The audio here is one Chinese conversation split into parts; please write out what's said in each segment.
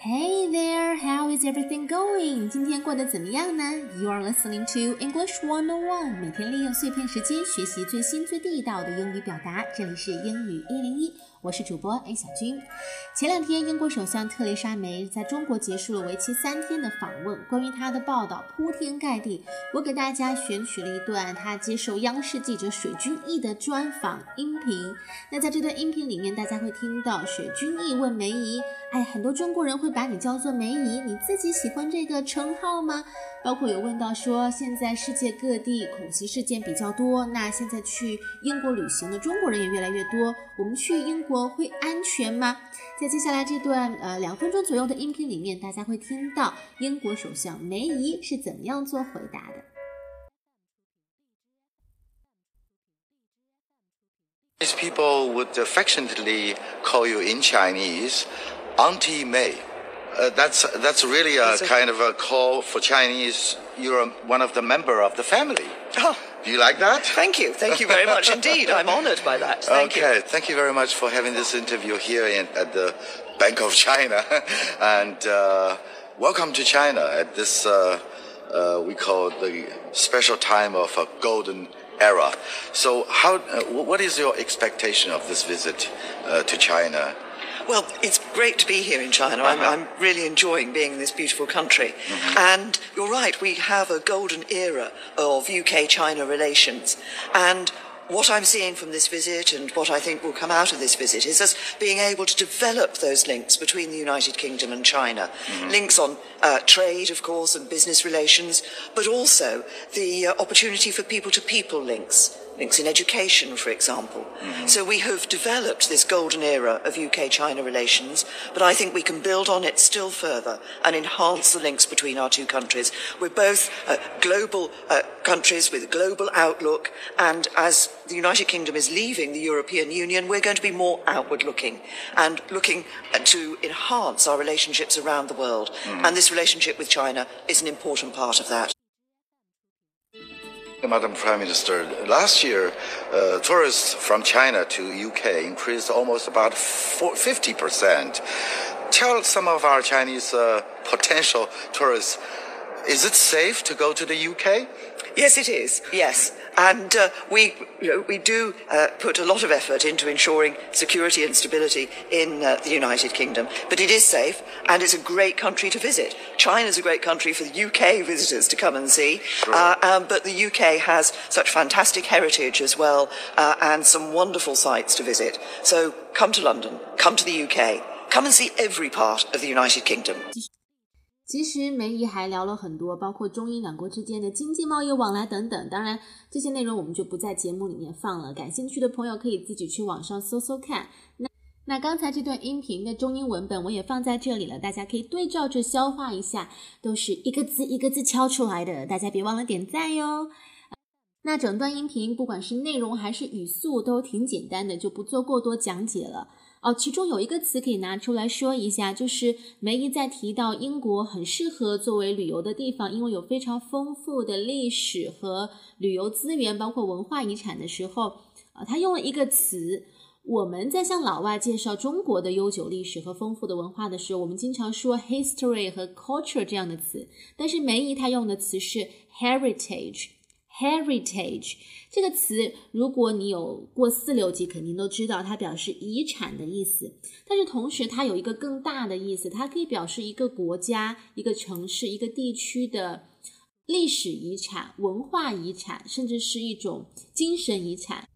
Hey there, how is everything going? 今天过得怎么样呢？You are listening to English One on One，每天利用碎片时间学习最新最地道的英语表达。这里是英语一零一。我是主播 A 小军。前两天，英国首相特蕾莎梅在中国结束了为期三天的访问，关于她的报道铺天盖地。我给大家选取了一段她接受央视记者水均益的专访音频。那在这段音频里面，大家会听到水均益问梅姨：“哎，很多中国人会把你叫做梅姨，你自己喜欢这个称号吗？”包括有问到说，现在世界各地恐袭事件比较多，那现在去英国旅行的中国人也越来越多，我们去英。国会安全吗？在接下来这段呃两分钟左右的音频里面，大家会听到英国首相梅姨是怎么样做回答的。These people would affectionately call you in Chinese, Auntie May. Uh, that's that's really a, a kind of a call for Chinese. You're a, one of the member of the family. Oh. Do you like that? Thank you. Thank you very much indeed. I'm honoured by that. Thank okay. You. Thank you very much for having this interview here in, at the Bank of China. and uh, welcome to China at this, uh, uh, we call the special time of a golden era. So, how, uh, what is your expectation of this visit uh, to China? Well, it's great to be here in China. I'm, uh-huh. I'm really enjoying being in this beautiful country. Mm-hmm. And you're right, we have a golden era of UK China relations. And what I'm seeing from this visit and what I think will come out of this visit is us being able to develop those links between the United Kingdom and China. Mm-hmm. Links on uh, trade, of course, and business relations, but also the uh, opportunity for people to people links links in education, for example. Mm-hmm. So we have developed this golden era of UK China relations, but I think we can build on it still further and enhance the links between our two countries. We're both uh, global uh, countries with a global outlook, and as the United Kingdom is leaving the European Union, we're going to be more outward looking and looking uh, to enhance our relationships around the world. Mm-hmm. And this relationship with China is an important part of that. Madam Prime Minister, last year, uh, tourists from China to UK increased almost about 50%. Tell some of our Chinese uh, potential tourists, is it safe to go to the UK? Yes, it is. Yes. And uh, we, you know, we do uh, put a lot of effort into ensuring security and stability in uh, the United Kingdom. But it is safe, and it's a great country to visit. China's a great country for the UK visitors to come and see. Sure. Uh, um, but the UK has such fantastic heritage as well, uh, and some wonderful sites to visit. So come to London, come to the UK, come and see every part of the United Kingdom. 其实梅姨还聊了很多，包括中英两国之间的经济贸易往来等等。当然，这些内容我们就不在节目里面放了。感兴趣的朋友可以自己去网上搜搜看。那那刚才这段音频的中英文本我也放在这里了，大家可以对照着消化一下，都是一个字一个字敲出来的。大家别忘了点赞哟。那整段音频不管是内容还是语速都挺简单的，就不做过多讲解了。哦，其中有一个词可以拿出来说一下，就是梅姨在提到英国很适合作为旅游的地方，因为有非常丰富的历史和旅游资源，包括文化遗产的时候，啊，她用了一个词。我们在向老外介绍中国的悠久历史和丰富的文化的时候，我们经常说 history 和 culture 这样的词，但是梅姨她用的词是 heritage。Heritage 这个词，如果你有过四六级，肯定都知道，它表示遗产的意思。但是同时，它有一个更大的意思，它可以表示一个国家、一个城市、一个地区的历史遗产、文化遗产，甚至是一种精神遗产。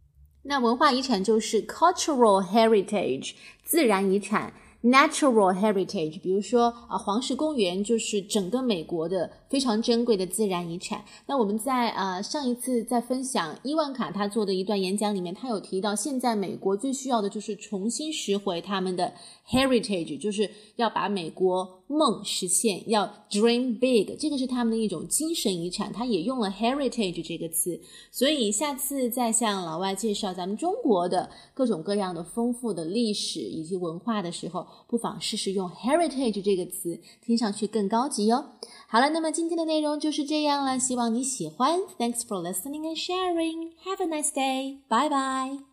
那文化遗产就是 cultural heritage，自然遗产。Natural heritage，比如说啊，黄石公园就是整个美国的非常珍贵的自然遗产。那我们在呃上一次在分享伊万卡他做的一段演讲里面，他有提到，现在美国最需要的就是重新拾回他们的 heritage，就是要把美国梦实现，要 dream big，这个是他们的一种精神遗产。他也用了 heritage 这个词，所以下次再向老外介绍咱们中国的各种各样的丰富的历史以及文化的时候。不妨试试用 heritage 这个词，听上去更高级哟。好了，那么今天的内容就是这样了，希望你喜欢。Thanks for listening and sharing. Have a nice day. Bye bye.